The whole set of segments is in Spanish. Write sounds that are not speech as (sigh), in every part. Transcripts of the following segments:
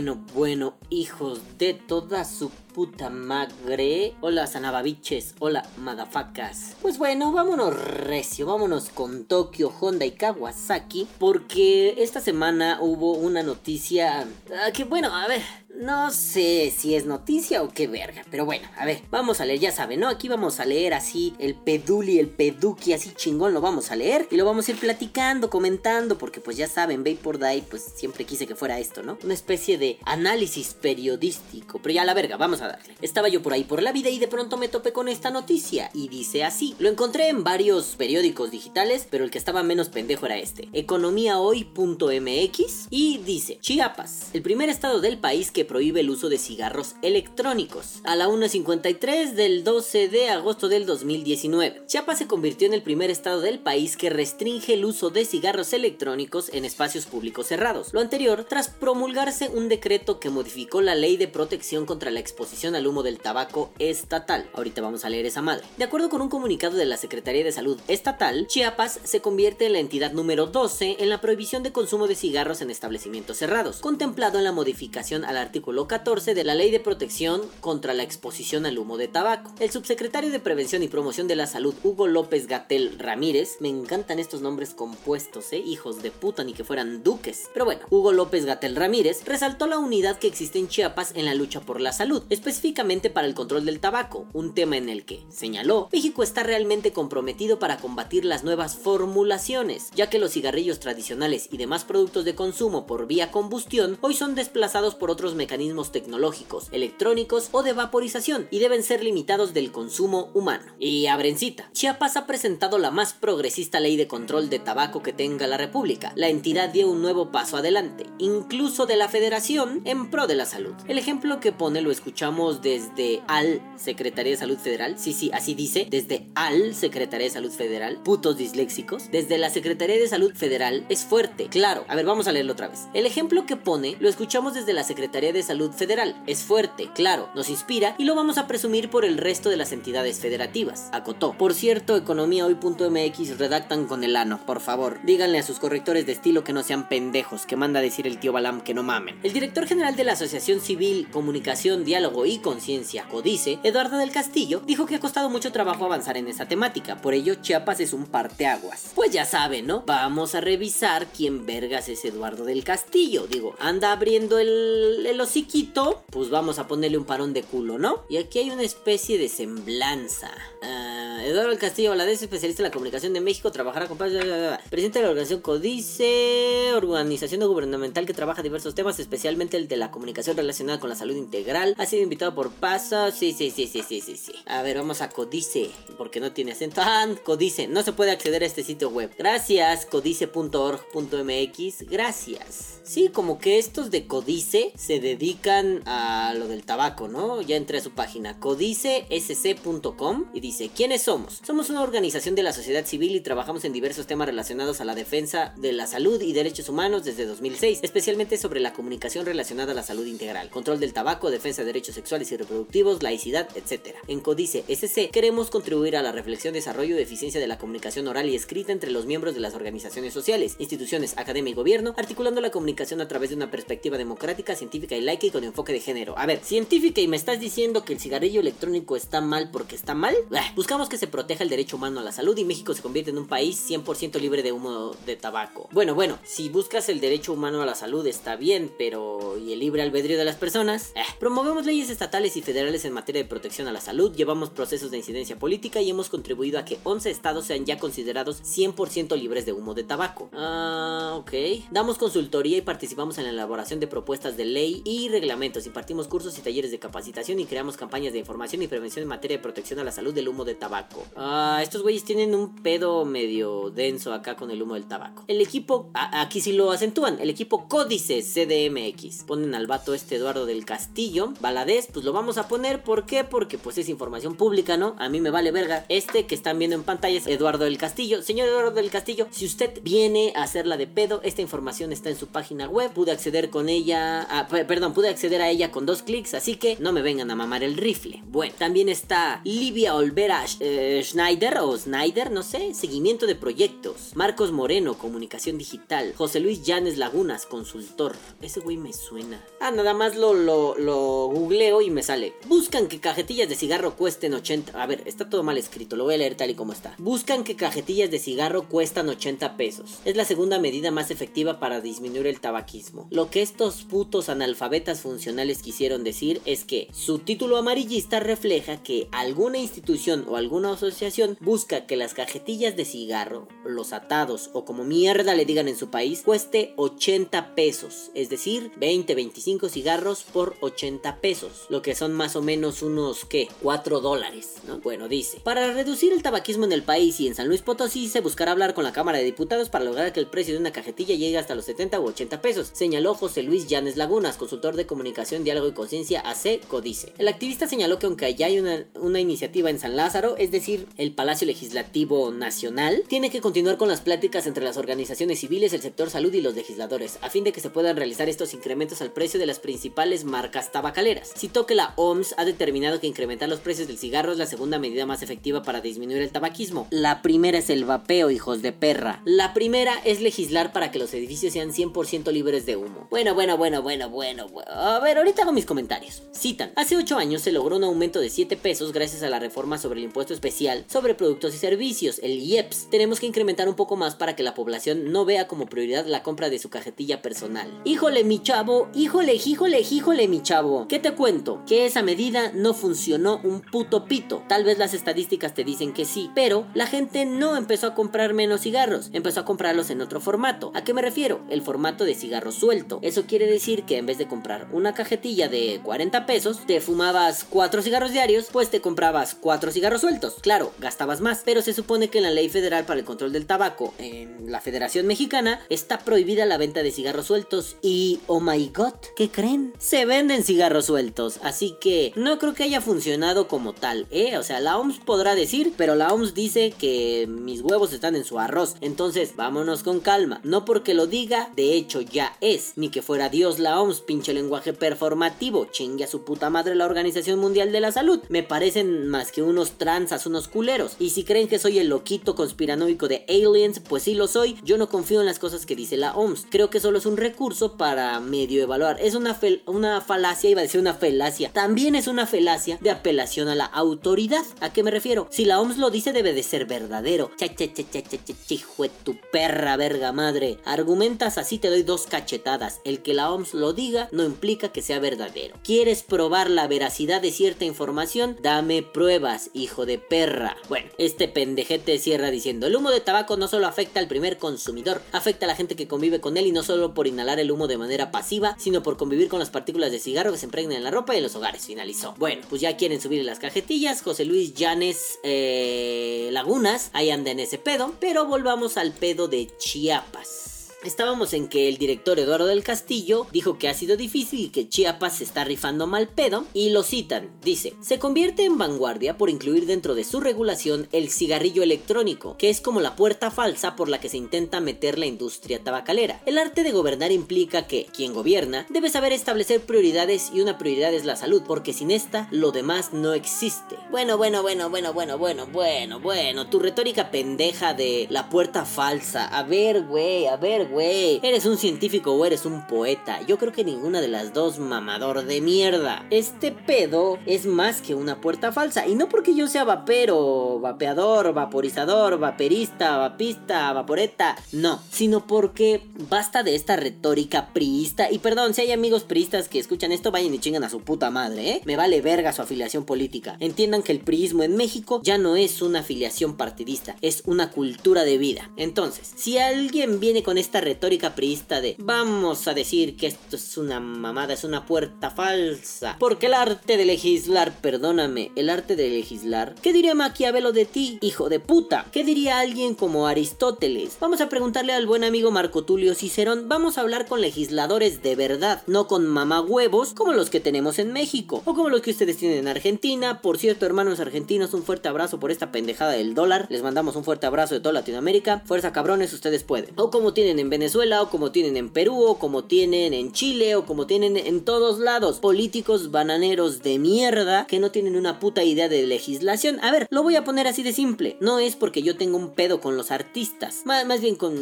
bueno, bueno, hijos de toda su puta madre. Hola Sanababiches, hola madafacas. Pues bueno, vámonos recio, vámonos con Tokio, Honda y Kawasaki. Porque esta semana hubo una noticia ah, que bueno, a ver, no sé si es noticia o qué verga, pero bueno, a ver, vamos a leer, ya saben, ¿no? Aquí vamos a leer así el peduli, el peduki, así chingón, lo vamos a leer y lo vamos a ir platicando, comentando, porque pues ya saben, por Day, pues siempre quise que fuera esto, ¿no? Una especie de análisis periodístico, pero ya la verga, vamos a darle. Estaba yo por ahí por la vida y de pronto me topé con esta noticia y dice así, lo encontré en varios periódicos digitales, pero el que estaba menos pendejo era este, economiahoy.mx y dice, Chiapas, el primer estado del país que prohíbe el uso de cigarros electrónicos. A la 1.53 del 12 de agosto del 2019, Chiapas se convirtió en el primer estado del país que restringe el uso de cigarros electrónicos en espacios públicos cerrados. Lo anterior tras promulgarse un decreto que modificó la ley de protección contra la exposición al humo del tabaco estatal. Ahorita vamos a leer esa madre. De acuerdo con un comunicado de la Secretaría de Salud Estatal, Chiapas se convierte en la entidad número 12 en la prohibición de consumo de cigarros en establecimientos cerrados, contemplado en la modificación al artículo artículo 14 de la Ley de Protección contra la Exposición al Humo de Tabaco. El subsecretario de Prevención y Promoción de la Salud, Hugo López Gatel Ramírez, me encantan estos nombres compuestos, ¿eh? hijos de puta, ni que fueran duques. Pero bueno, Hugo López Gatel Ramírez resaltó la unidad que existe en Chiapas en la lucha por la salud, específicamente para el control del tabaco, un tema en el que, señaló, México está realmente comprometido para combatir las nuevas formulaciones, ya que los cigarrillos tradicionales y demás productos de consumo por vía combustión hoy son desplazados por otros mecanismos tecnológicos, electrónicos o de vaporización y deben ser limitados del consumo humano. Y abrencita, Chiapas ha presentado la más progresista ley de control de tabaco que tenga la República. La entidad dio un nuevo paso adelante, incluso de la federación, en pro de la salud. El ejemplo que pone lo escuchamos desde al Secretaría de Salud Federal, sí, sí, así dice, desde al Secretaría de Salud Federal, putos disléxicos, desde la Secretaría de Salud Federal es fuerte, claro. A ver, vamos a leerlo otra vez. El ejemplo que pone lo escuchamos desde la Secretaría de Salud Federal. Es fuerte, claro, nos inspira y lo vamos a presumir por el resto de las entidades federativas. Acotó. Por cierto, economiahoy.mx redactan con el ano, por favor. Díganle a sus correctores de estilo que no sean pendejos, que manda a decir el tío Balam que no mamen. El director general de la Asociación Civil, Comunicación, Diálogo y Conciencia, Codice, Eduardo del Castillo, dijo que ha costado mucho trabajo avanzar en esa temática, por ello Chiapas es un parteaguas. Pues ya saben, ¿no? Vamos a revisar quién vergas es Eduardo del Castillo. Digo, anda abriendo el, el hociquito, pues vamos a ponerle un parón de culo, ¿no? Y aquí hay una especie de semblanza. Ah, Eduardo Castillo Valadez, especialista en la comunicación de México, trabajará con... Presidente de la organización Codice, organización gubernamental que trabaja diversos temas, especialmente el de la comunicación relacionada con la salud integral. Ha sido invitado por Paso. Sí, sí, sí, sí, sí, sí, sí. A ver, vamos a Codice, porque no tiene acento. Ah, Codice. No se puede acceder a este sitio web. Gracias, codice.org.mx. Gracias. Sí, como que estos de Codice se dedican a lo del tabaco, ¿no? Ya entré a su página, codicesc.com y dice, ¿quiénes somos? Somos una organización de la sociedad civil y trabajamos en diversos temas relacionados a la defensa de la salud y derechos humanos desde 2006, especialmente sobre la comunicación relacionada a la salud integral, control del tabaco, defensa de derechos sexuales y reproductivos, laicidad, etc. En Codice SC queremos contribuir a la reflexión, desarrollo y eficiencia de la comunicación oral y escrita entre los miembros de las organizaciones sociales, instituciones, academia y gobierno, articulando la comunicación a través de una perspectiva democrática, científica y laica y con enfoque de género. A ver, científica y me estás diciendo que el cigarrillo electrónico está mal porque está mal. buscamos que se proteja el derecho humano a la salud y México se convierte en un país 100% libre de humo de tabaco. Bueno, bueno, si buscas el derecho humano a la salud está bien, pero ¿y el libre albedrío de las personas? Eh, promovemos leyes estatales y federales en materia de protección a la salud, llevamos procesos de incidencia política y hemos contribuido a que 11 estados sean ya considerados 100% libres de humo de tabaco. Ah, ok. Damos consultoría y participamos en la elaboración de propuestas de ley y reglamentos, impartimos cursos y talleres de capacitación y creamos campañas de información y prevención en materia de protección a la salud del humo de tabaco. Ah, estos güeyes tienen un pedo medio denso acá con el humo del tabaco. El equipo, aquí sí lo acentúan, el equipo Códice CDMX. Ponen al vato este Eduardo del Castillo, Baladés, pues lo vamos a poner, ¿por qué? Porque pues es información pública, ¿no? A mí me vale verga. Este que están viendo en pantalla es Eduardo del Castillo. Señor Eduardo del Castillo, si usted viene a hacerla de pedo, esta información está en su página web, pude acceder con ella, perdón, pude acceder a ella con dos clics, así que no me vengan a mamar el rifle. Bueno, también está Livia Olvera, eh, Schneider o Snyder, no sé, seguimiento de proyectos. Marcos Moreno, comunicación digital. José Luis Llanes Lagunas, consultor. Ese güey me suena. Ah, nada más lo, lo, lo googleo y me sale. Buscan que cajetillas de cigarro cuesten 80. A ver, está todo mal escrito, lo voy a leer tal y como está. Buscan que cajetillas de cigarro cuestan 80 pesos. Es la segunda medida más efectiva para disminuir el tabaquismo. Lo que estos putos analfabetas funcionales quisieron decir es que su título amarillista refleja que alguna institución o alguna asociación busca que las cajetillas de cigarro, los atados o como mierda le digan en su país, cueste 80 pesos. Es decir, 20, 25 cigarros por 80 pesos. Lo que son más o menos unos, ¿qué? 4 dólares, ¿no? Bueno, dice. Para reducir el tabaquismo en el país y en San Luis Potosí se buscará hablar con la Cámara de Diputados para lograr que el precio de una cajetilla llegue hasta los 70 u 80 pesos, señaló José Luis Llanes Lagunas, consultor de comunicación, diálogo y conciencia AC Codice. El activista señaló que aunque ya hay una, una iniciativa en San Lázaro, es decir, el Palacio Legislativo Nacional, tiene que continuar con las pláticas entre las organizaciones civiles, el sector salud y los legisladores, a fin de que se puedan realizar estos incrementos al precio de las principales marcas tabacaleras. Citó que la OMS ha determinado que incrementar los precios del cigarro es la segunda medida más efectiva para disminuir el tabaquismo. La primera es el vapeo, hijos de perra. La primera es legislar para que los edificios sean 100% libres de humo. Bueno, bueno, bueno, bueno, bueno, A ver, ahorita hago mis comentarios. Citan, hace 8 años se logró un aumento de 7 pesos gracias a la reforma sobre el impuesto especial sobre productos y servicios, el IEPS. Tenemos que incrementar un poco más para que la población no vea como prioridad la compra de su cajetilla personal. Híjole, mi chavo, híjole, híjole, híjole, mi chavo. ¿Qué te cuento? Que esa medida no funcionó un puto pito. Tal vez las estadísticas te dicen que sí, pero la gente no empezó a comprar menos cigarros, empezó a comprarlos en otro formato. ¿A qué me refiero? El formato de cigarro suelto. Eso quiere decir que en vez de comprar una cajetilla de 40 pesos, te fumabas 4 cigarros diarios, pues te comprabas 4 cigarros sueltos. Claro, gastabas más, pero se supone que en la ley federal para el control del tabaco, en la Federación Mexicana, está prohibida la venta de cigarros sueltos y, oh my god, ¿qué creen? Se venden cigarros sueltos, así que no creo que haya funcionado como tal, ¿eh? O sea, la OMS podrá decir, pero la OMS dice que mis huevos están en su arroz, entonces vámonos con calma, no porque lo diga, de hecho ya es, ni que fuera Dios la OMS, pinche lenguaje performativo, chingue a su puta madre la Organización Mundial de la Salud, me parecen más que unos transas, unos culeros, y si creen que soy el loquito conspiranoico de aliens, pues sí lo soy, yo no confío en las cosas que dice la OMS, creo que solo es un recurso para medio evaluar, es una, una falacia, iba a decir una falacia, también es una falacia de apelación a la autoridad, ¿a qué me refiero? Si la OMS lo dice debe de ser verdadero, cha cha cha cha cha cha, tu perra verga madre, argumentas así te doy dos cachetadas, el que la OMS lo diga no implica que sea verdadero, ¿quieres probar la veracidad de cierta información? Dame pruebas, hijo de perra. Bueno, este pendejete cierra diciendo, el humo de tabaco no solo afecta al primer consumidor, afecta a la gente que convive con él y no solo por inhalar el humo de manera pasiva, sino por convivir con las partículas de cigarro que se impregnan en la ropa y en los hogares, finalizó. Bueno, pues ya quieren subir las cajetillas, José Luis Llanes eh, Lagunas, ahí anda en ese pedo, pero volvamos al pedo de Chiapas. Estábamos en que el director Eduardo del Castillo dijo que ha sido difícil y que Chiapas se está rifando mal pedo y lo citan. Dice, se convierte en vanguardia por incluir dentro de su regulación el cigarrillo electrónico, que es como la puerta falsa por la que se intenta meter la industria tabacalera. El arte de gobernar implica que quien gobierna debe saber establecer prioridades y una prioridad es la salud, porque sin esta lo demás no existe. Bueno, bueno, bueno, bueno, bueno, bueno, bueno, bueno, tu retórica pendeja de la puerta falsa. A ver, güey, a ver, güey. ¿Eres un científico o eres un poeta? Yo creo que ninguna de las dos, mamador de mierda. Este pedo es más que una puerta falsa. Y no porque yo sea vapero, vapeador, vaporizador, vaperista, vapista, vaporeta. No, sino porque basta de esta retórica priista. Y perdón, si hay amigos priistas que escuchan esto, vayan y chingan a su puta madre, ¿eh? Me vale verga su afiliación política. Entiendan que el priismo en México ya no es una afiliación partidista, es una cultura de vida. Entonces, si alguien viene con esta retórica priista de vamos a decir que esto es una mamada, es una puerta falsa. Porque el arte de legislar, perdóname, el arte de legislar. ¿Qué diría Maquiavelo de ti, hijo de puta? ¿Qué diría alguien como Aristóteles? Vamos a preguntarle al buen amigo Marco Tulio Cicerón. Vamos a hablar con legisladores de verdad, no con mamagüevos como los que tenemos en México o como los que ustedes tienen en Argentina. Por cierto, hermanos argentinos, un fuerte abrazo por esta pendejada del dólar. Les mandamos un fuerte abrazo de toda Latinoamérica. Fuerza cabrones, ustedes pueden. O como tienen en en Venezuela, o como tienen en Perú, o como tienen en Chile, o como tienen en todos lados. Políticos bananeros de mierda que no tienen una puta idea de legislación. A ver, lo voy a poner así de simple. No es porque yo tengo un pedo con los artistas, más bien con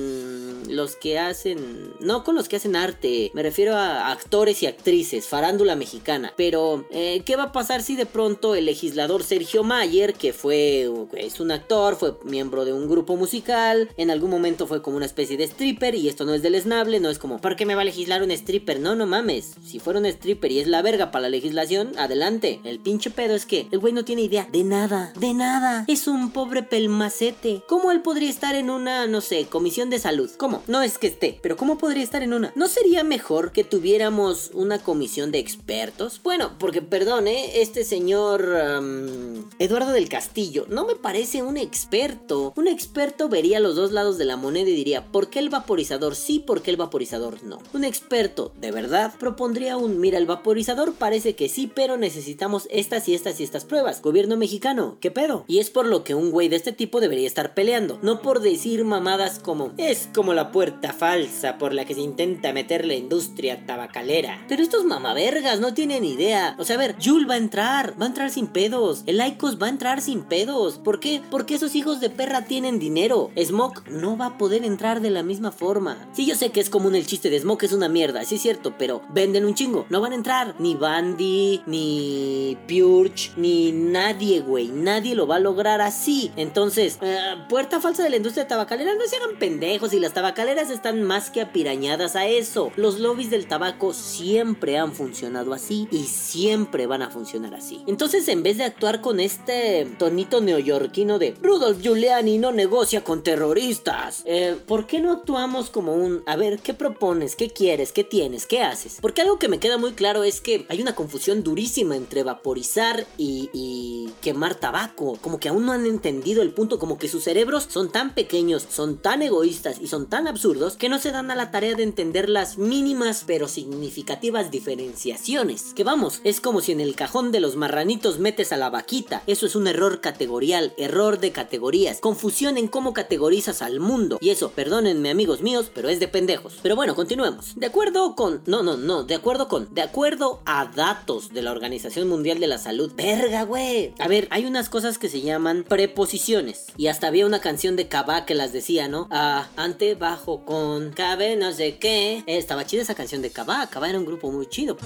los que hacen... No con los que hacen arte, me refiero a actores y actrices, farándula mexicana. Pero, eh, ¿qué va a pasar si de pronto el legislador Sergio Mayer, que fue es un actor, fue miembro de un grupo musical, en algún momento fue como una especie de stripper y esto no es deleznable, no es como, ¿por qué me va a legislar un stripper? No, no mames, si fuera un stripper y es la verga para la legislación, adelante. El pinche pedo es que el güey no tiene idea de nada, de nada. Es un pobre pelmacete. ¿Cómo él podría estar en una, no sé, comisión de salud? ¿Cómo? No es que esté, pero ¿cómo podría estar en una? ¿No sería mejor que tuviéramos una comisión de expertos? Bueno, porque perdón, ¿eh? este señor Eduardo del Castillo no me parece un experto. Un experto vería los dos lados de la moneda y diría, ¿por qué el vaporizador sí, por qué el vaporizador no? Un experto, de verdad, propondría un, mira, el vaporizador parece que sí, pero necesitamos estas y estas y estas pruebas. Gobierno mexicano, ¿qué pedo? Y es por lo que un güey de este tipo debería estar peleando, no por decir mamadas como, es como la puerta falsa por la que se intenta meter la industria tabacalera. Pero estos mamavergas no tienen idea. O sea, a ver, Jul va a entrar, va a entrar sin pedos. El Icos va a entrar sin pedos. ¿Por qué? Porque esos hijos de perra tienen dinero. Smoke no va a poder entrar de la misma forma. Sí, yo sé que es común el chiste de Smoke es una mierda, sí es cierto, pero venden un chingo. No van a entrar ni Bandy, ni Purge, ni nadie, güey. Nadie lo va a lograr así. Entonces, eh, puerta falsa de la industria tabacalera, no se hagan pendejos y las tabacaleras están más que apirañadas a eso. Los lobbies del tabaco siempre han funcionado así y siempre van a funcionar así. Entonces, en vez de actuar con este tonito neoyorquino de Rudolf Giuliani no negocia con terroristas. Eh, ¿Por qué no actuamos como un, a ver, ¿qué propones? ¿Qué quieres? ¿Qué tienes? ¿Qué haces? Porque algo que me queda muy claro es que hay una confusión durísima entre vaporizar y, y quemar tabaco. Como que aún no han entendido el punto, como que sus cerebros son tan pequeños, son tan egoístas y son tan absurdos que no se dan a la tarea de entender las mínimas pero significativas diferenciaciones. Que vamos, es como si en el cajón de los marranitos metes a la vaquita. Eso es un error categorial, error de categorías, confusión en cómo categorizas al mundo. Y eso, perdónenme amigos pero es de pendejos. Pero bueno, continuemos. De acuerdo con... No, no, no, de acuerdo con... De acuerdo a datos de la Organización Mundial de la Salud. Verga, güey. A ver, hay unas cosas que se llaman preposiciones. Y hasta había una canción de Cabá que las decía, ¿no? Ah, ante, bajo, con, cabe, no sé qué. estaba chida esa canción de Cabá. Cabá era un grupo muy chido.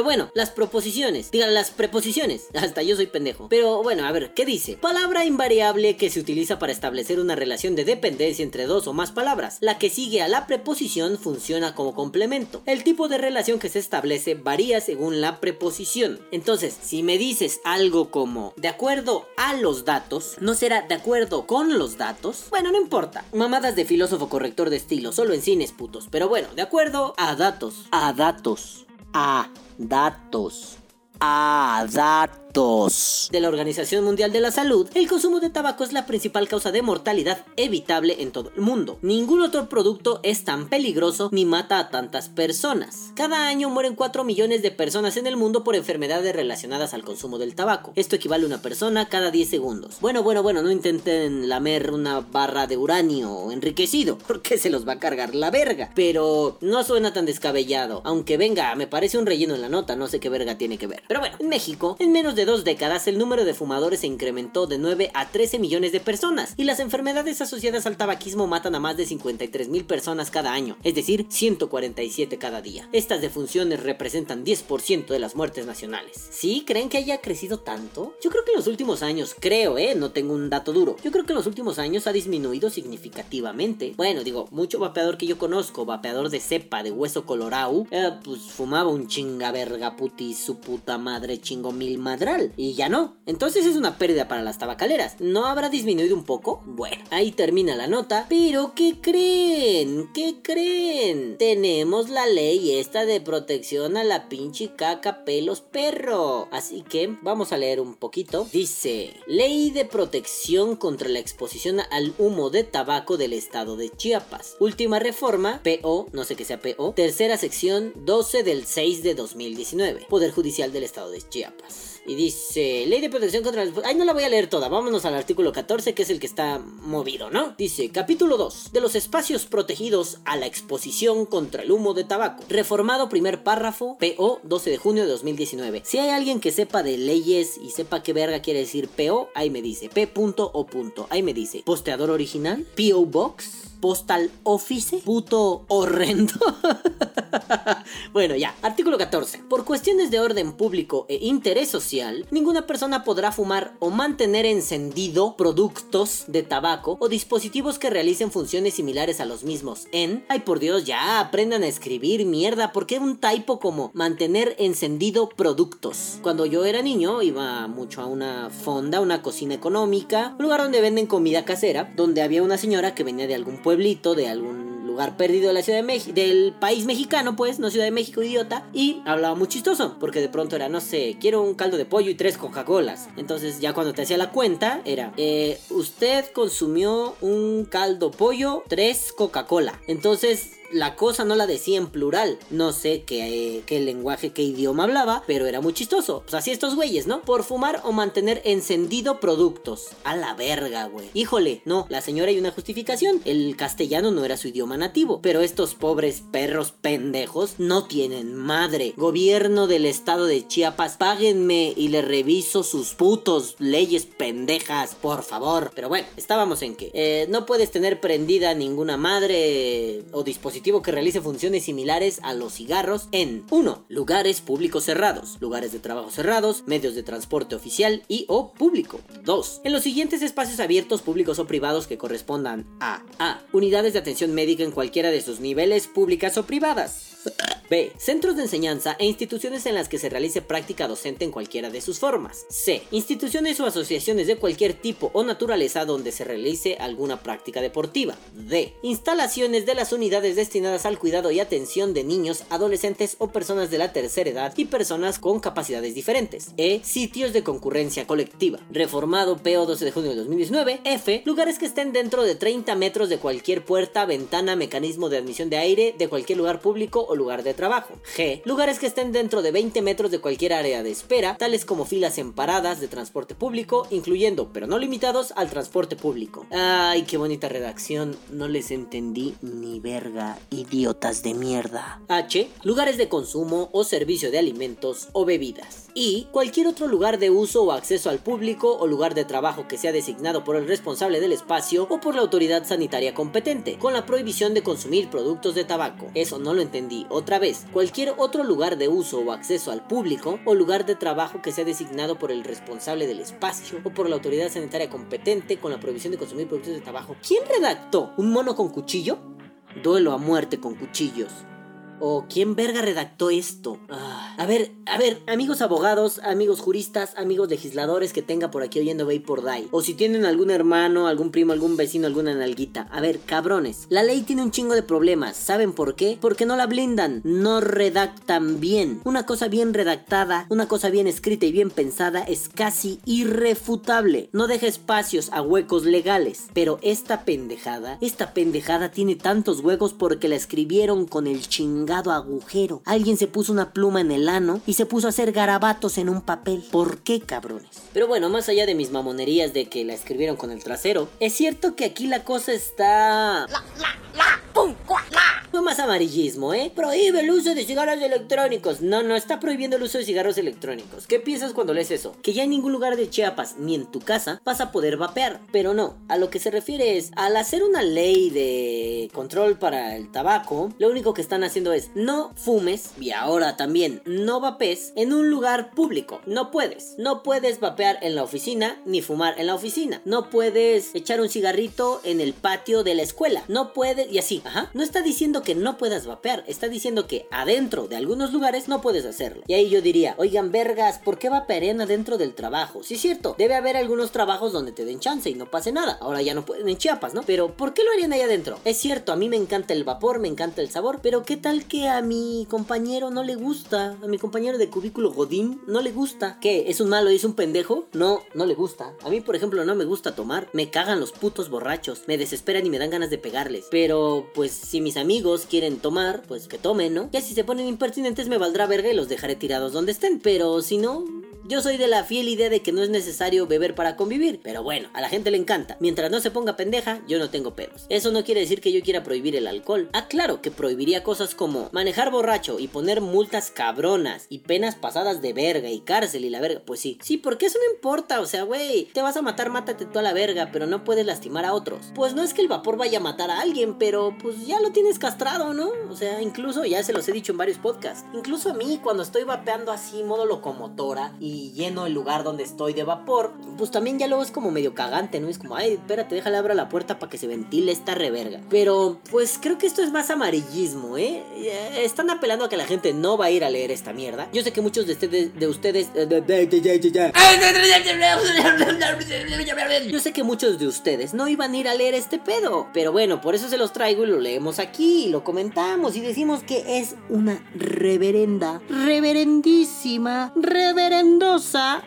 Pero bueno, las proposiciones, digan las preposiciones, (laughs) hasta yo soy pendejo. Pero bueno, a ver, ¿qué dice? Palabra invariable que se utiliza para establecer una relación de dependencia entre dos o más palabras. La que sigue a la preposición funciona como complemento. El tipo de relación que se establece varía según la preposición. Entonces, si me dices algo como de acuerdo a los datos, no será de acuerdo con los datos. Bueno, no importa. Mamadas de filósofo corrector de estilo, solo en cines putos. Pero bueno, de acuerdo a datos. A datos. A datos. A datos de la Organización Mundial de la Salud, el consumo de tabaco es la principal causa de mortalidad evitable en todo el mundo. Ningún otro producto es tan peligroso ni mata a tantas personas. Cada año mueren 4 millones de personas en el mundo por enfermedades relacionadas al consumo del tabaco. Esto equivale a una persona cada 10 segundos. Bueno, bueno, bueno, no intenten lamer una barra de uranio enriquecido, (laughs) porque se los va a cargar la verga. Pero no suena tan descabellado. Aunque venga, me parece un relleno en la nota, no sé qué verga tiene que ver. Pero bueno, en México, en menos de dos décadas, el número de fumadores se incrementó de 9 a 13 millones de personas y las enfermedades asociadas al tabaquismo matan a más de 53 mil personas cada año, es decir, 147 cada día. Estas defunciones representan 10% de las muertes nacionales. ¿Sí? ¿Creen que haya crecido tanto? Yo creo que en los últimos años, creo, ¿eh? No tengo un dato duro. Yo creo que en los últimos años ha disminuido significativamente. Bueno, digo, mucho vapeador que yo conozco, vapeador de cepa, de hueso colorado, eh, pues fumaba un chinga verga puti su puta madre chingo mil y ya no. Entonces es una pérdida para las tabacaleras. ¿No habrá disminuido un poco? Bueno, ahí termina la nota. Pero ¿qué creen? ¿Qué creen? Tenemos la ley esta de protección a la pinche caca pelos perro. Así que vamos a leer un poquito. Dice, ley de protección contra la exposición al humo de tabaco del estado de Chiapas. Última reforma, PO, no sé qué sea PO, tercera sección 12 del 6 de 2019. Poder Judicial del estado de Chiapas. Y dice, ley de protección contra las... Ay, no la voy a leer toda, vámonos al artículo 14, que es el que está movido, ¿no? Dice, capítulo 2, de los espacios protegidos a la exposición contra el humo de tabaco. Reformado primer párrafo, PO, 12 de junio de 2019. Si hay alguien que sepa de leyes y sepa qué verga quiere decir PO, ahí me dice, P. O. Ahí me dice, posteador original, PO Box. Postal Office, puto horrendo. (laughs) bueno, ya, artículo 14. Por cuestiones de orden público e interés social, ninguna persona podrá fumar o mantener encendido productos de tabaco o dispositivos que realicen funciones similares a los mismos en... Ay, por Dios, ya, aprendan a escribir mierda, ¿por qué un typo como mantener encendido productos? Cuando yo era niño iba mucho a una fonda, una cocina económica, un lugar donde venden comida casera, donde había una señora que venía de algún pueblito, de algún lugar perdido de la Ciudad de México, del país mexicano, pues, no Ciudad de México, idiota, y hablaba muy chistoso, porque de pronto era, no sé, quiero un caldo de pollo y tres Coca-Colas. Entonces, ya cuando te hacía la cuenta, era, eh, usted consumió un caldo pollo, tres Coca-Cola. Entonces, la cosa no la decía en plural. No sé qué, qué, lenguaje, qué idioma hablaba, pero era muy chistoso. Pues así estos güeyes, ¿no? Por fumar o mantener encendido productos. A la verga, güey. Híjole, no, la señora hay una justificación. El castellano no era su idioma nativo. Pero estos pobres perros pendejos no tienen madre. Gobierno del estado de Chiapas, páguenme y le reviso sus putos leyes pendejas, por favor. Pero bueno, estábamos en que eh, no puedes tener prendida ninguna madre o disposición que realice funciones similares a los cigarros en 1. Lugares públicos cerrados, lugares de trabajo cerrados, medios de transporte oficial y o público. 2. En los siguientes espacios abiertos públicos o privados que correspondan a A. Unidades de atención médica en cualquiera de sus niveles públicas o privadas. B. Centros de enseñanza e instituciones en las que se realice práctica docente en cualquiera de sus formas. C. Instituciones o asociaciones de cualquier tipo o naturaleza donde se realice alguna práctica deportiva. D. Instalaciones de las unidades destinadas al cuidado y atención de niños, adolescentes o personas de la tercera edad y personas con capacidades diferentes. E. Sitios de concurrencia colectiva. Reformado PO 12 de junio de 2019. F. Lugares que estén dentro de 30 metros de cualquier puerta, ventana, mecanismo de admisión de aire de cualquier lugar público o lugar de trabajo. G. Lugares que estén dentro de 20 metros de cualquier área de espera, tales como filas en paradas de transporte público, incluyendo, pero no limitados, al transporte público. Ay, qué bonita redacción, no les entendí ni verga, idiotas de mierda. H. Lugares de consumo o servicio de alimentos o bebidas. Y cualquier otro lugar de uso o acceso al público o lugar de trabajo que sea designado por el responsable del espacio o por la autoridad sanitaria competente, con la prohibición de consumir productos de tabaco. Eso no lo entendí. Otra vez, cualquier otro lugar de uso o acceso al público o lugar de trabajo que sea designado por el responsable del espacio o por la autoridad sanitaria competente con la prohibición de consumir productos de trabajo. ¿Quién redactó? ¿Un mono con cuchillo? Duelo a muerte con cuchillos. ¿O quién verga redactó esto? Ah, a ver, a ver, amigos abogados, amigos juristas, amigos legisladores que tenga por aquí oyendo Bay por Day. O si tienen algún hermano, algún primo, algún vecino, alguna nalguita. A ver, cabrones. La ley tiene un chingo de problemas. ¿Saben por qué? Porque no la blindan. No redactan bien. Una cosa bien redactada, una cosa bien escrita y bien pensada es casi irrefutable. No deja espacios a huecos legales. Pero esta pendejada, esta pendejada tiene tantos huecos porque la escribieron con el chingado agujero. Alguien se puso una pluma en el ano y se puso a hacer garabatos en un papel. ¿Por qué, cabrones? Pero bueno, más allá de mis mamonerías de que la escribieron con el trasero, es cierto que aquí la cosa está... La, la, más amarillismo, ¿eh? Prohíbe el uso de cigarros electrónicos. No, no, está prohibiendo el uso de cigarros electrónicos. ¿Qué piensas cuando lees eso? Que ya en ningún lugar de Chiapas, ni en tu casa, vas a poder vapear. Pero no, a lo que se refiere es, al hacer una ley de control para el tabaco, lo único que están haciendo es, no fumes, y ahora también, no vapes en un lugar público. No puedes. No puedes vapear en la oficina, ni fumar en la oficina. No puedes echar un cigarrito en el patio de la escuela. No puedes, y así, ajá. No está diciendo que no puedas vapear, está diciendo que adentro de algunos lugares no puedes hacerlo. Y ahí yo diría, oigan vergas, ¿por qué vapearían adentro del trabajo? Sí es cierto, debe haber algunos trabajos donde te den chance y no pase nada. Ahora ya no pueden en Chiapas, ¿no? Pero ¿por qué lo harían ahí adentro? Es cierto, a mí me encanta el vapor, me encanta el sabor, pero ¿qué tal que a mi compañero no le gusta? A mi compañero de cubículo Godín no le gusta. ¿Qué? ¿Es un malo es un pendejo? No, no le gusta. A mí, por ejemplo, no me gusta tomar. Me cagan los putos borrachos. Me desesperan y me dan ganas de pegarles. Pero, pues, si mis amigos quieren tomar, pues que tomen, ¿no? Ya si se ponen impertinentes me valdrá verga y los dejaré tirados donde estén. Pero si no, yo soy de la fiel idea de que no es necesario beber para convivir, pero bueno, a la gente le encanta. Mientras no se ponga pendeja, yo no tengo pedos. Eso no quiere decir que yo quiera prohibir el alcohol. Ah, claro que prohibiría cosas como manejar borracho y poner multas cabronas y penas pasadas de verga y cárcel y la verga. Pues sí, sí, porque eso no importa, o sea, güey, te vas a matar, mátate tú a la verga, pero no puedes lastimar a otros. Pues no es que el vapor vaya a matar a alguien, pero pues ya lo tienes castrado, ¿no? O sea, incluso ya se los he dicho en varios podcasts. Incluso a mí cuando estoy vapeando así modo locomotora y lleno el lugar donde estoy de vapor, pues también ya luego es como medio cagante, ¿no? Es como, ay, espérate, déjale abrir la puerta para que se ventile esta reverga. Pero, pues creo que esto es más amarillismo, ¿eh? Están apelando a que la gente no va a ir a leer esta mierda. Yo sé que muchos de ustedes, de ustedes... Yo sé que muchos de ustedes no iban a ir a leer este pedo. Pero bueno, por eso se los traigo y lo leemos aquí, y lo comentamos y decimos que es una reverenda, reverendísima,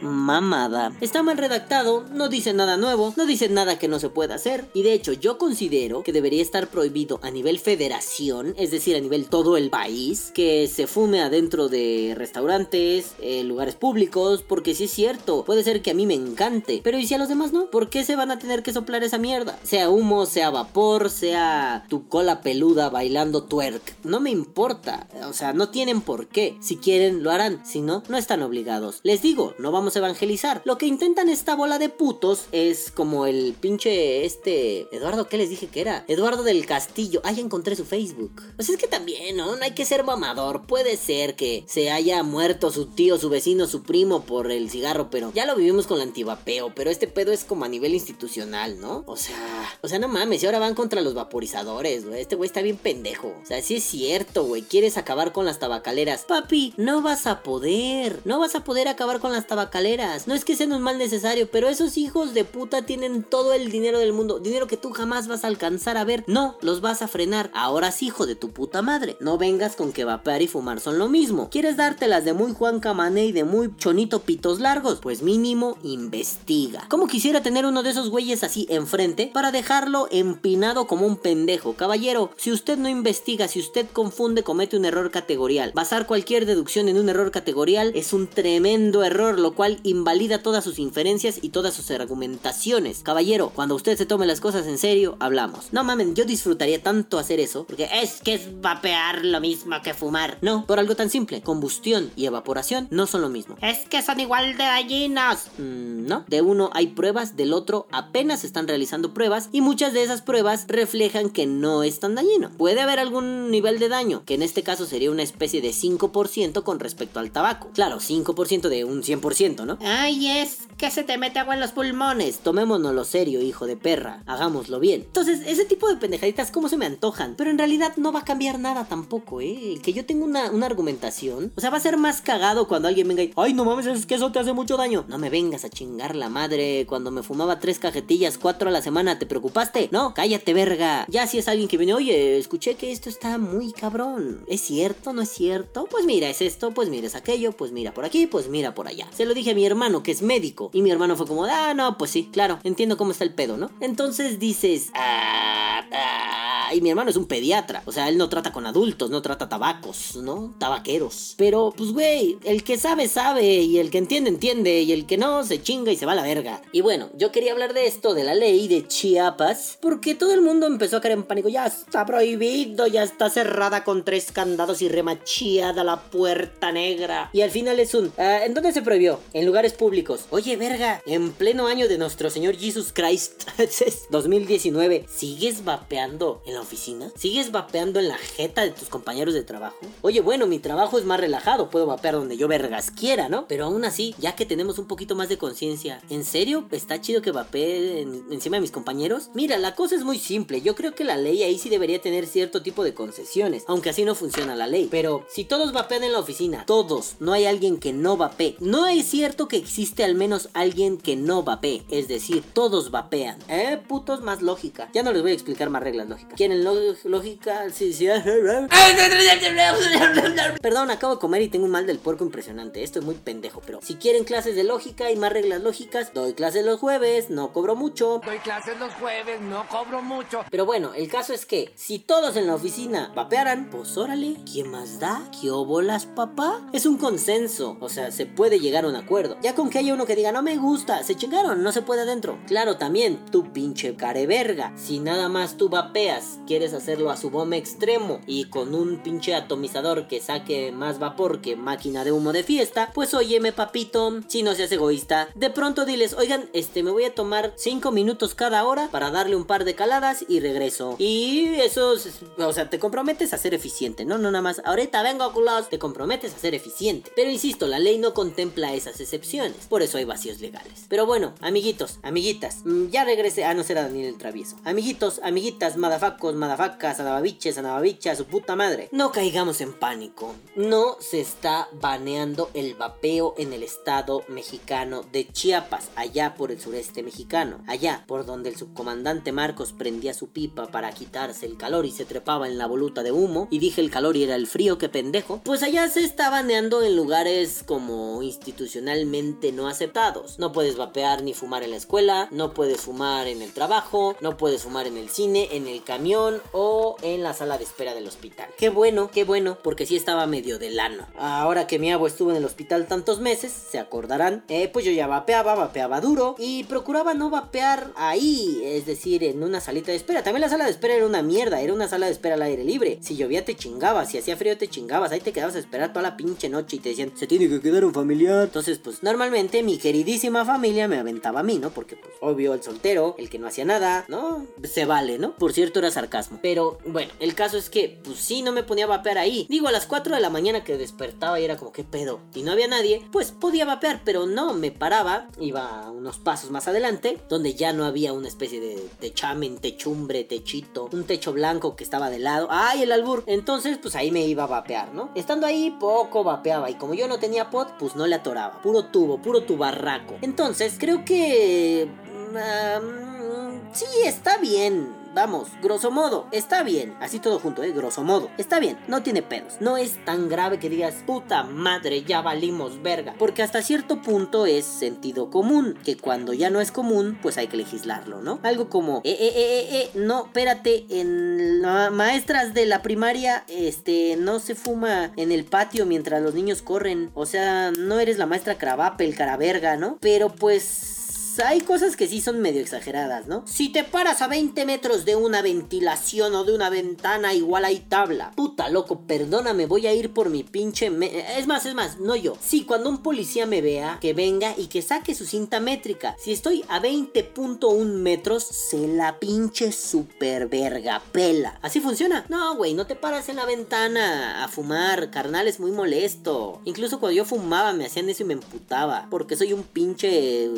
mamada. Está mal redactado, no dice nada nuevo, no dice nada que no se pueda hacer. Y de hecho, yo considero que debería estar prohibido a nivel federación, es decir, a nivel todo el país, que se fume adentro de restaurantes, eh, lugares públicos, porque si es cierto, puede ser que a mí me encante, pero ¿y si a los demás no? ¿Por qué se van a tener que soplar esa mierda? Sea humo, sea vapor, sea tu cola peluda bailando twerk, no me importa, o sea, no tienen por qué. Si quieren, lo harán, si no, no están obligados. Les digo, no vamos a evangelizar. Lo que intentan esta bola de putos es como el pinche este Eduardo, ¿qué les dije que era? Eduardo del Castillo. Ah, ya encontré su Facebook. Pues es que también, ¿no? No hay que ser mamador. Puede ser que se haya muerto su tío, su vecino, su primo por el cigarro, pero ya lo vivimos con el antivapeo. Pero este pedo es como a nivel institucional, ¿no? O sea, o sea, no mames. Y ahora van contra los vaporizadores, güey. Este güey está bien pendejo. O sea, sí es cierto, güey. Quieres acabar con las tabacaleras. Papi, no vas a poder. No vas a poder acabar con las tabacaleras. No es que sea un mal necesario, pero esos hijos de puta tienen todo el dinero del mundo. Dinero que tú jamás vas a alcanzar a ver. No, los vas a frenar. Ahora sí, hijo de tu puta madre. No vengas con que vapear y fumar son lo mismo. ¿Quieres dártelas de muy Juan Camané y de muy chonito pitos largos? Pues mínimo, investiga. Como quisiera tener uno de esos güeyes así enfrente para dejarlo empinado como un pendejo. Caballero, si usted no investiga, si usted confunde, comete un error categorial. Basar cualquier deducción en un error categorial es un tremendo error, lo cual invalida todas sus inferencias y todas sus argumentaciones. Caballero, cuando usted se tome las cosas en serio, hablamos. No mamen, yo disfrutaría tanto hacer eso, porque es que es vapear lo mismo que fumar. No, por algo tan simple. Combustión y evaporación no son lo mismo. Es que son igual de dañinos. Mm, no, de uno hay pruebas, del otro apenas están realizando pruebas y muchas de esas pruebas reflejan que no es tan dañino. Puede haber algún nivel de daño, que en este caso sería una especie de 5% con respecto al tabaco. Claro, 5% de un 100%, ¿no? Ay, es que se te mete agua en los pulmones. Tomémonoslo serio, hijo de perra. Hagámoslo bien. Entonces, ese tipo de pendejaditas, ¿cómo se me antojan? Pero en realidad no va a cambiar nada tampoco, ¿eh? Que yo tenga una, una argumentación. O sea, va a ser más cagado cuando alguien venga y, ay, no mames, es que eso te hace mucho daño. No me vengas a chingar la madre. Cuando me fumaba tres cajetillas, cuatro a la semana, ¿te preocupaste? No, cállate, verga. Ya si es alguien que viene, oye, escuché que esto está muy cabrón. ¿Es cierto? ¿No es cierto? Pues mira, es esto, pues mira, es aquello, pues mira por aquí, pues mira por allá. Se lo dije a mi hermano, que es médico. Y mi hermano fue como, ah, no, pues sí, claro, entiendo cómo está el pedo, ¿no? Entonces dices, ah, ah, y mi hermano es un pediatra. O sea, él no trata con adultos, no trata tabacos, ¿no? Tabaqueros. Pero, pues, güey, el que sabe, sabe. Y el que entiende, entiende. Y el que no, se chinga y se va a la verga. Y bueno, yo quería hablar de esto, de la ley de Chiapas. Porque todo el mundo empezó a caer en pánico. Ya está prohibido, ya está cerrada con tres candados y remachiada la puerta negra. Y al final es un... ah, ¿En dónde se prohibió? En lugares públicos. Oye, verga, en pleno año de nuestro Señor Jesus Christ, (laughs) 2019, ¿sigues vapeando en la oficina? ¿Sigues vapeando en la jeta de tus compañeros de trabajo? Oye, bueno, mi trabajo es más relajado, puedo vapear donde yo vergas quiera, ¿no? Pero aún así, ya que tenemos un poquito más de conciencia, ¿en serio está chido que vapee encima de mis compañeros? Mira, la cosa es muy simple, yo creo que la ley ahí sí debería tener cierto tipo de concesiones, aunque así no funciona la ley. Pero si todos vapean en la oficina, todos, no hay alguien que no vapee, no es cierto que existe al menos alguien que no vapee, es decir, todos vapean. Eh, putos, más lógica. Ya no les voy a explicar más reglas lógicas. ¿Quieren lógica? Sí, sí. (laughs) Perdón, acabo de comer y tengo un mal del puerco impresionante. Esto es muy pendejo, pero si quieren clases de lógica y más reglas lógicas, doy clases los jueves, no cobro mucho. Doy clases los jueves, no cobro mucho. Pero bueno, el caso es que si todos en la oficina vapearan, pues órale, ¿quién más da? ¿Qué bolas, papá? Es un consenso, o sea, se puede llegar a un acuerdo. Ya con que haya uno que diga, no me gusta, se chingaron, no se puede adentro. Claro, también, tú pinche careverga. Si nada más tú vapeas, quieres hacerlo a su bomba extremo y con un pinche atomizador que saque más vapor que máquina de humo de fiesta, pues óyeme, papito, si no seas egoísta, de pronto diles, oigan, este, me voy a tomar 5 minutos cada hora para darle un par de caladas y regreso. Y eso, o sea, te comprometes a ser eficiente, ¿no? No nada más, ahorita vengo, culos, te comprometes a ser eficiente. Pero insisto, la ley no contempla esas excepciones, por eso hay vacíos legales. Pero bueno, amiguitos, amiguitas, mm, ya regresé, ah, no será Daniel el travieso. Amiguitos, amiguitas, madafacos, madafacas, anababiches, anababichas, su puta madre. No caigamos en pánico. No se está baneando el vapeo en el estado mexicano de Chiapas, allá por el sureste mexicano, allá por donde el subcomandante Marcos prendía su pipa para quitarse el calor y se trepaba en la voluta de humo. Y dije el calor y era el frío, que pendejo. Pues allá se está baneando en lugares como institucionalmente no aceptados. No puedes vapear ni fumar en la escuela, no puedes fumar en el trabajo, no puedes fumar en el cine, en el camión o en la sala de espera del hospital. Qué bueno, qué bueno, porque sí estaba medio de lano. Ahora que mi abuelo estuvo en el hospital tantos meses, se acordarán, eh, pues yo ya vapeaba, vapeaba duro y procuraba no vapear ahí, es decir, en una salita de espera. También la sala de espera era una mierda, era una sala de espera al aire libre. Si llovía te chingabas, si hacía frío te chingabas, ahí te quedabas a esperar toda la pinche noche y te decían, se tiene que quedar un familiar. Entonces, pues normalmente mi queridísima familia me aventaba a mí, ¿no? Porque, pues, obvio, el soltero, el que no hacía nada, ¿no? Se vale, ¿no? Por cierto, era sarcasmo. Pero, bueno, el caso es que, pues sí, no me ponía a vapear ahí. Digo, a las 4 de la mañana que despertaba y era como, ¿qué pedo? Y no había nadie, pues podía vapear, pero no, me paraba, iba unos pasos más adelante, donde ya no había una especie de techamen, techumbre, techito, un techo blanco que estaba de lado. ¡Ay, el albur! Entonces, pues ahí me iba a vapear, ¿no? Estando ahí, poco vapeaba. Y como yo no tenía pot, pues no le atoraba. Puro tubo, puro tubarraco. Entonces, creo que... Mm, sí, está bien vamos, grosso modo, está bien. Así todo junto, eh, grosso modo. Está bien, no tiene pedos. No es tan grave que digas, puta madre, ya valimos verga. Porque hasta cierto punto es sentido común. Que cuando ya no es común, pues hay que legislarlo, ¿no? Algo como, eh, eh, eh, eh, eh no, espérate, en maestras de la primaria, este, no se fuma en el patio mientras los niños corren. O sea, no eres la maestra Cravape, el caraverga, ¿no? Pero pues hay cosas que sí son medio exageradas, ¿no? Si te paras a 20 metros de una ventilación o de una ventana, igual hay tabla. Puta loco, perdóname, voy a ir por mi pinche... Es más, es más, no yo. Sí, cuando un policía me vea, que venga y que saque su cinta métrica. Si estoy a 20.1 metros, se la pinche super verga pela. ¿Así funciona? No, güey, no te paras en la ventana a fumar, carnal, es muy molesto. Incluso cuando yo fumaba me hacían eso y me emputaba. Porque soy un pinche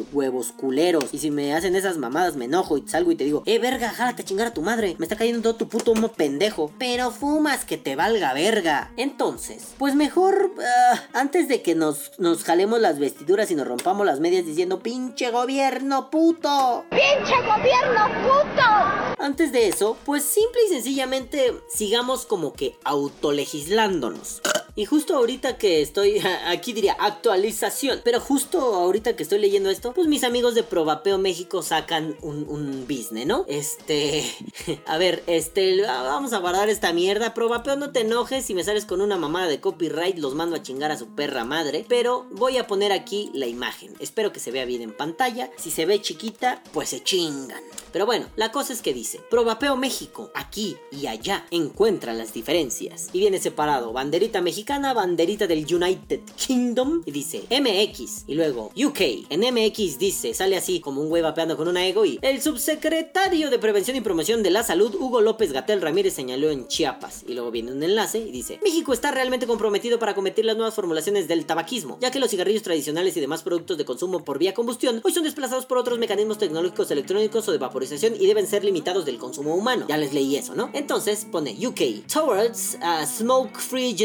y si me hacen esas mamadas, me enojo y salgo y te digo, eh, verga, jálate a chingar a tu madre. Me está cayendo todo tu puto humo pendejo. Pero fumas que te valga verga. Entonces, pues mejor, ah, antes de que nos, nos jalemos las vestiduras y nos rompamos las medias diciendo, pinche gobierno puto. Pinche gobierno puto. Antes de eso, pues simple y sencillamente sigamos como que autolegislándonos. Y justo ahorita que estoy, (laughs) aquí diría actualización, pero justo ahorita que estoy leyendo esto, pues mis amigos de Probapeo México sacan un, un business, ¿no? Este, (laughs) a ver, este, vamos a guardar esta mierda. Probapeo, no te enojes si me sales con una mamada de copyright, los mando a chingar a su perra madre. Pero voy a poner aquí la imagen. Espero que se vea bien en pantalla. Si se ve chiquita, pues se chingan. Pero bueno, la cosa es que dice, Probapeo México, aquí y allá, encuentra las diferencias. Y viene separado, banderita mexicana banderita del United Kingdom y dice MX y luego UK. En MX dice, sale así como un güey vapeando con una ego y el subsecretario de Prevención y Promoción de la Salud, Hugo López Gatel Ramírez, señaló en Chiapas. Y luego viene un enlace y dice, México está realmente comprometido para combatir las nuevas formulaciones del tabaquismo, ya que los cigarrillos tradicionales y demás productos de consumo por vía combustión hoy son desplazados por otros mecanismos tecnológicos electrónicos o de vaporización y deben ser limitados del consumo humano. Ya les leí eso, ¿no? Entonces pone UK, Towards a Smoke Free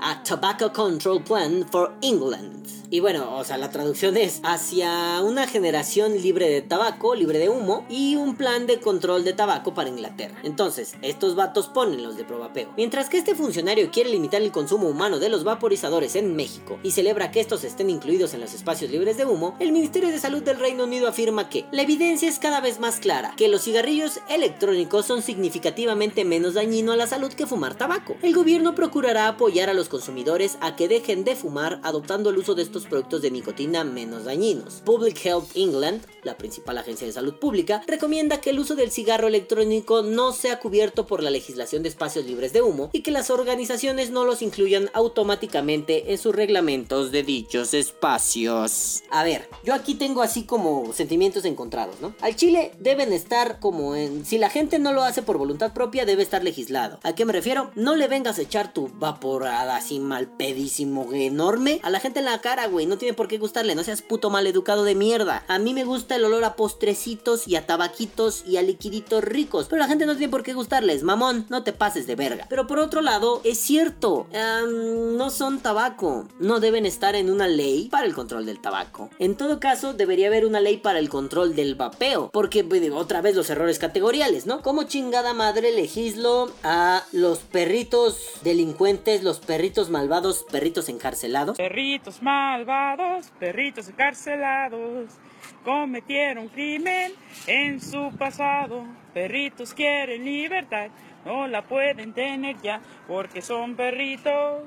A Tobacco Control Plan for England. Y bueno, o sea, la traducción es hacia una generación libre de tabaco, libre de humo y un plan de control de tabaco para Inglaterra. Entonces, estos vatos ponen los de probapeo. Mientras que este funcionario quiere limitar el consumo humano de los vaporizadores en México y celebra que estos estén incluidos en los espacios libres de humo, el Ministerio de Salud del Reino Unido afirma que la evidencia es cada vez más clara, que los cigarrillos electrónicos son significativamente menos dañinos a la salud que fumar tabaco. El gobierno procurará apoyar a los consumidores a que dejen de fumar adoptando el uso de estos productos de nicotina menos dañinos. Public Health England, la principal agencia de salud pública, recomienda que el uso del cigarro electrónico no sea cubierto por la legislación de espacios libres de humo y que las organizaciones no los incluyan automáticamente en sus reglamentos de dichos espacios. A ver, yo aquí tengo así como sentimientos encontrados, ¿no? Al Chile deben estar como en... Si la gente no lo hace por voluntad propia, debe estar legislado. ¿A qué me refiero? No le vengas a echar tu así mal pedísimo enorme a la gente en la cara, güey. No tiene por qué gustarle. No seas puto mal educado de mierda. A mí me gusta el olor a postrecitos y a tabaquitos y a liquiditos ricos. Pero la gente no tiene por qué gustarles. Mamón, no te pases de verga. Pero por otro lado, es cierto. no son tabaco. No deben estar en una ley para el control del tabaco. En todo caso, debería haber una ley para el control del vapeo. Porque otra vez los errores categoriales, ¿no? Como chingada madre legislo a los perritos delincuentes, los perritos malvados, perritos encarcelados? Perritos malvados, perritos encarcelados, cometieron crimen en su pasado. Perritos quieren libertad, no la pueden tener ya porque son perritos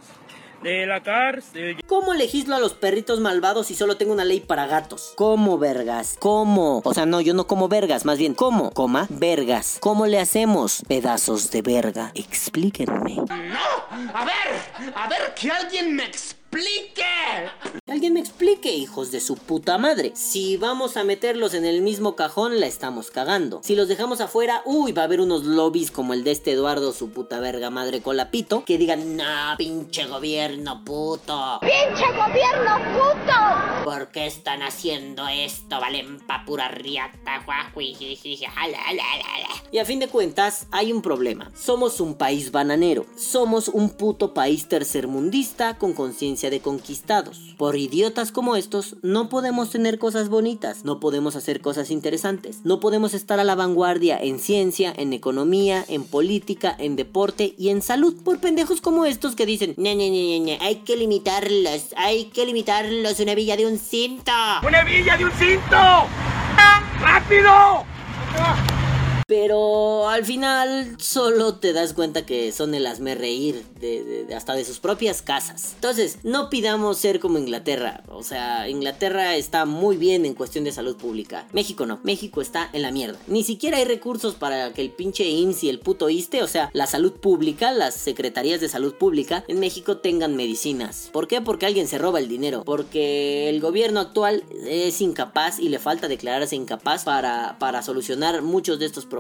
de la cárcel. ¿Cómo legislo a los perritos malvados si solo tengo una ley para gatos? ¿Cómo, vergas? ¿Cómo? O sea, no, yo no como vergas, más bien, ¿cómo? Coma, vergas. ¿Cómo le hacemos? Pedazos de verga. Explíquenme. ¡No! A ver, a ver, que alguien me explique explique! Alguien me explique, hijos de su puta madre. Si vamos a meterlos en el mismo cajón, la estamos cagando. Si los dejamos afuera, uy, va a haber unos lobbies como el de este Eduardo, su puta verga madre colapito, que digan, no, pinche gobierno puto. ¡Pinche gobierno puto! ¿Por qué están haciendo esto? Valen pa' pura riata, Y a fin de cuentas, hay un problema. Somos un país bananero. Somos un puto país tercermundista con conciencia de conquistados. Por idiotas como estos, no podemos tener cosas bonitas, no podemos hacer cosas interesantes, no podemos estar a la vanguardia en ciencia, en economía, en política, en deporte y en salud. Por pendejos como estos que dicen, ña, ña, ña, hay que limitarlos, hay que limitarlos, una villa de un cinto. ¡Una villa de un cinto! ¡Rápido! Pero al final solo te das cuenta que son el asme reír de, hasta de sus propias casas. Entonces, no pidamos ser como Inglaterra. O sea, Inglaterra está muy bien en cuestión de salud pública. México no. México está en la mierda. Ni siquiera hay recursos para que el pinche IMSS y el puto ISTE, o sea, la salud pública, las secretarías de salud pública en México tengan medicinas. ¿Por qué? Porque alguien se roba el dinero. Porque el gobierno actual es incapaz y le falta declararse incapaz para, para solucionar muchos de estos problemas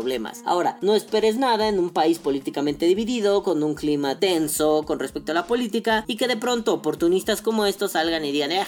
Ahora, no esperes nada en un país políticamente dividido, con un clima tenso con respecto a la política, y que de pronto oportunistas como estos salgan y digan, eh,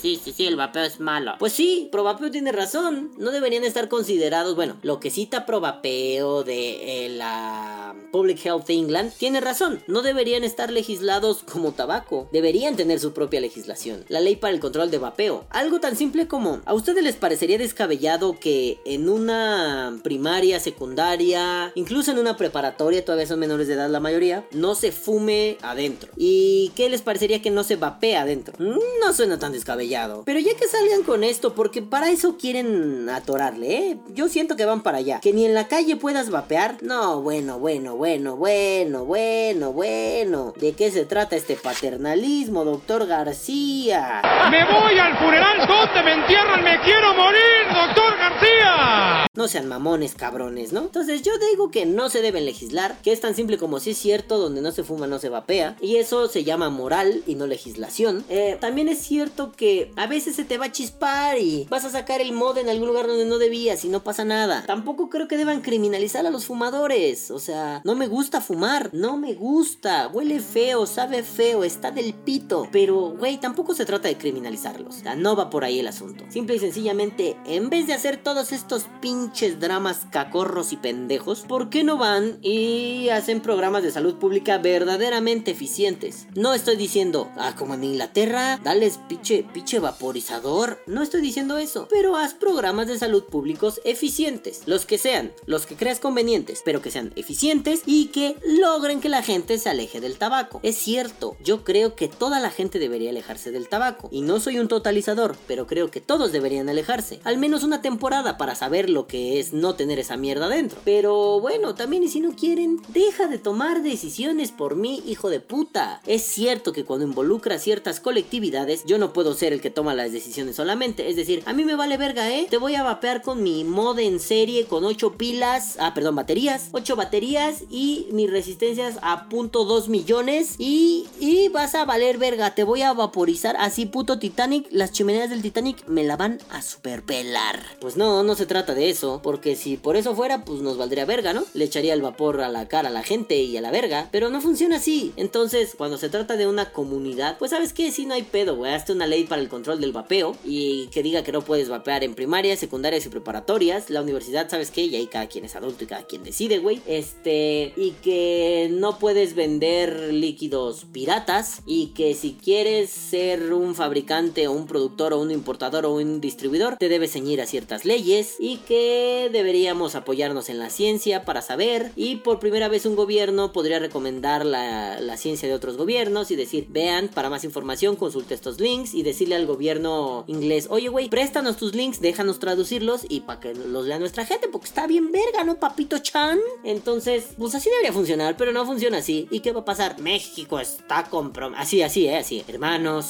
sí, sí, sí, el vapeo es malo. Pues sí, Provapeo tiene razón, no deberían estar considerados, bueno, lo que cita Provapeo de eh, la Public Health England tiene razón, no deberían estar legislados como tabaco, deberían tener su propia legislación, la ley para el control de vapeo, algo tan simple como, ¿a ustedes les parecería descabellado que en una primaria, secundaria, incluso en una preparatoria, todavía son menores de edad la mayoría, no se fume adentro. ¿Y qué les parecería que no se vapee adentro? Mm, no suena tan descabellado. Pero ya que salgan con esto, porque para eso quieren atorarle, ¿eh? Yo siento que van para allá. Que ni en la calle puedas vapear. No, bueno, bueno, bueno, bueno, bueno, bueno. ¿De qué se trata este paternalismo, doctor García? Me voy al funeral donde me entierran, me quiero morir, doctor García. No sean mamones cabrones, ¿no? Entonces yo digo que no se deben legislar, que es tan simple como si es cierto, donde no se fuma no se vapea, y eso se llama moral y no legislación. Eh, también es cierto que a veces se te va a chispar y vas a sacar el mod en algún lugar donde no debías y no pasa nada. Tampoco creo que deban criminalizar a los fumadores, o sea, no me gusta fumar, no me gusta, huele feo, sabe feo, está del pito, pero güey, tampoco se trata de criminalizarlos, o sea, no va por ahí el asunto. Simple y sencillamente, en vez de hacer todos estos pinches dramas cacorros y pendejos, ¿por qué no van y hacen programas de salud pública verdaderamente eficientes? No estoy diciendo, ah, como en Inglaterra, dales pinche, pinche vaporizador. No estoy diciendo eso, pero haz programas de salud públicos eficientes, los que sean, los que creas convenientes, pero que sean eficientes y que logren que la gente se aleje del tabaco. Es cierto, yo creo que toda la gente debería alejarse del tabaco. Y no soy un totalizador, pero creo que todos deberían alejarse. Al menos una temporada para saber lo que es no tener esa mierda dentro. Pero bueno, también y si no quieren, deja de tomar decisiones por mí, hijo de puta. Es cierto que cuando involucra ciertas colectividades, yo no puedo ser el que toma las decisiones solamente. Es decir, a mí me vale verga, ¿eh? Te voy a vapear con mi mod en serie con 8 pilas, ah, perdón, baterías, 8 baterías y mis resistencias a punto .2 millones y, y vas a valer verga, te voy a vaporizar así puto Titanic, las chimeneas del Titanic me la van a superpelar. Pues no, no se trata de eso, porque si por eso fuera, pues nos valdría verga, ¿no? Le echaría el vapor a la cara a la gente y a la verga, pero no funciona así. Entonces, cuando se trata de una comunidad, pues sabes que si no hay pedo, güey, hazte una ley para el control del vapeo y que diga que no puedes vapear en primarias, secundarias y preparatorias. La universidad, ¿sabes qué? Y ahí cada quien es adulto y cada quien decide, güey. Este, y que no puedes vender líquidos piratas y que si quieres ser un fabricante o un productor o un importador o un distribuidor, te debes ceñir a ciertas leyes y que deberíamos apoyarnos en la ciencia para saber y por primera vez un gobierno podría recomendar la, la ciencia de otros gobiernos y decir, vean, para más información consulte estos links y decirle al gobierno inglés, oye güey, préstanos tus links, déjanos traducirlos y para que los lea nuestra gente, porque está bien verga, ¿no, papito Chan? Entonces, pues así debería funcionar, pero no funciona así. ¿Y qué va a pasar? México está comprometido. Así, así, eh, así. Hermanos.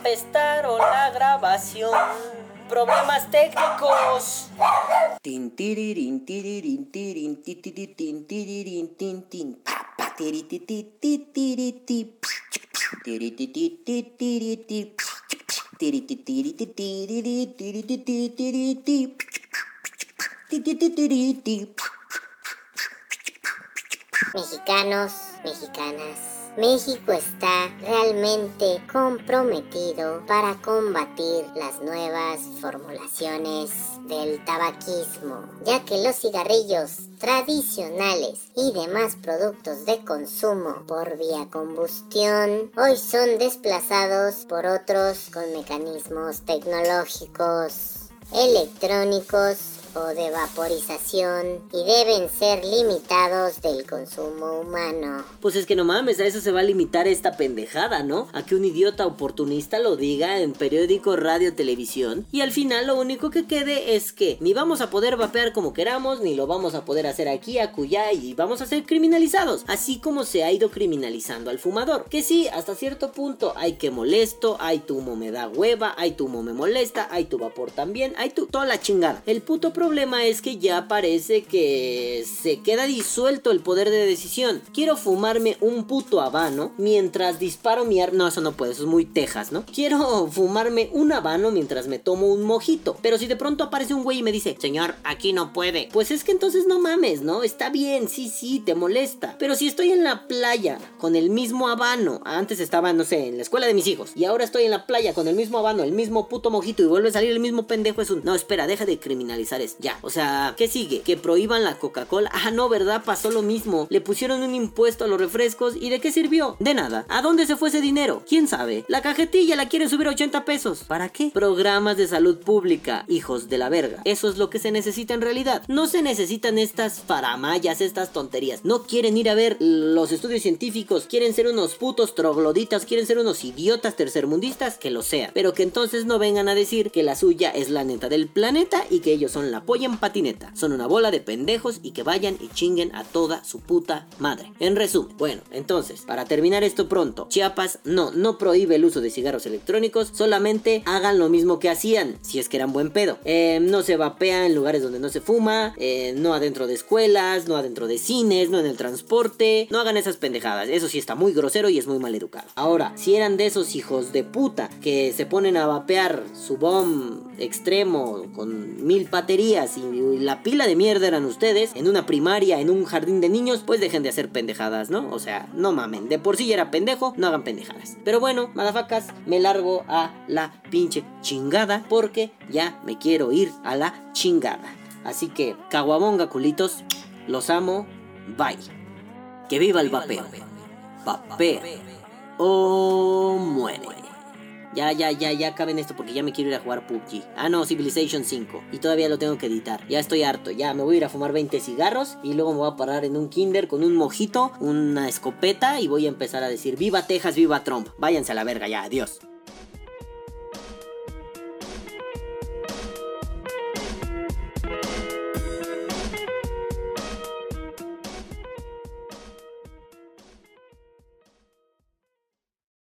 Apestaron la grabación. Problemas técnicos. Tin tin Mexicanos, mexicanas, México está realmente comprometido para combatir las nuevas formulaciones del tabaquismo, ya que los cigarrillos tradicionales y demás productos de consumo por vía combustión hoy son desplazados por otros con mecanismos tecnológicos, electrónicos o de vaporización y deben ser limitados del consumo humano. Pues es que no mames, a eso se va a limitar esta pendejada, ¿no? A que un idiota oportunista lo diga en periódico, radio, televisión. Y al final lo único que quede es que ni vamos a poder vapear como queramos, ni lo vamos a poder hacer aquí, acullá, y vamos a ser criminalizados. Así como se ha ido criminalizando al fumador. Que sí, hasta cierto punto hay que molesto, hay tu humo me da hueva, hay tu humo me molesta, hay tu vapor también, hay tu toda la chingada. El puto problema es que ya parece que se queda disuelto el poder de decisión. Quiero fumarme un puto habano mientras disparo mi arma. No, eso no puede, eso es muy tejas, ¿no? Quiero (laughs) fumarme un habano mientras me tomo un mojito. Pero si de pronto aparece un güey y me dice, señor, aquí no puede. Pues es que entonces no mames, ¿no? Está bien, sí, sí, te molesta. Pero si estoy en la playa con el mismo habano, antes estaba, no sé, en la escuela de mis hijos, y ahora estoy en la playa con el mismo habano, el mismo puto mojito, y vuelve a salir el mismo pendejo, es un. No, espera, deja de criminalizar esto. Ya, o sea, ¿qué sigue? Que prohíban la Coca-Cola. Ah, no, ¿verdad? Pasó lo mismo. Le pusieron un impuesto a los refrescos y ¿de qué sirvió? De nada. ¿A dónde se fue ese dinero? ¿Quién sabe? La cajetilla la quieren subir a 80 pesos. ¿Para qué? Programas de salud pública, hijos de la verga. Eso es lo que se necesita en realidad. No se necesitan estas faramayas, estas tonterías. No quieren ir a ver los estudios científicos. Quieren ser unos putos trogloditas. Quieren ser unos idiotas tercermundistas. Que lo sea. Pero que entonces no vengan a decir que la suya es la neta del planeta y que ellos son la una polla en patineta. Son una bola de pendejos y que vayan y chinguen a toda su puta madre. En resumen, bueno, entonces, para terminar esto pronto, Chiapas no, no prohíbe el uso de cigarros electrónicos, solamente hagan lo mismo que hacían, si es que eran buen pedo. Eh, no se vapea en lugares donde no se fuma, eh, no adentro de escuelas, no adentro de cines, no en el transporte, no hagan esas pendejadas, eso sí está muy grosero y es muy mal educado. Ahora, si eran de esos hijos de puta que se ponen a vapear su bomb extremo con mil baterías y la pila de mierda eran ustedes, en una primaria, en un jardín de niños, pues dejen de hacer pendejadas, ¿no? O sea, no mamen, de por sí ya era pendejo, no hagan pendejadas. Pero bueno, madafacas, me largo a la pinche chingada porque ya me quiero ir a la chingada. Así que, caguabonga culitos, los amo, bye. Que viva el vapeo. Vapea o muere. Ya, ya, ya, ya acaben esto porque ya me quiero ir a jugar PUBG. Ah, no, Civilization 5. Y todavía lo tengo que editar. Ya estoy harto. Ya me voy a ir a fumar 20 cigarros. Y luego me voy a parar en un kinder con un mojito, una escopeta. Y voy a empezar a decir: ¡Viva Texas, viva Trump! Váyanse a la verga ya, adiós.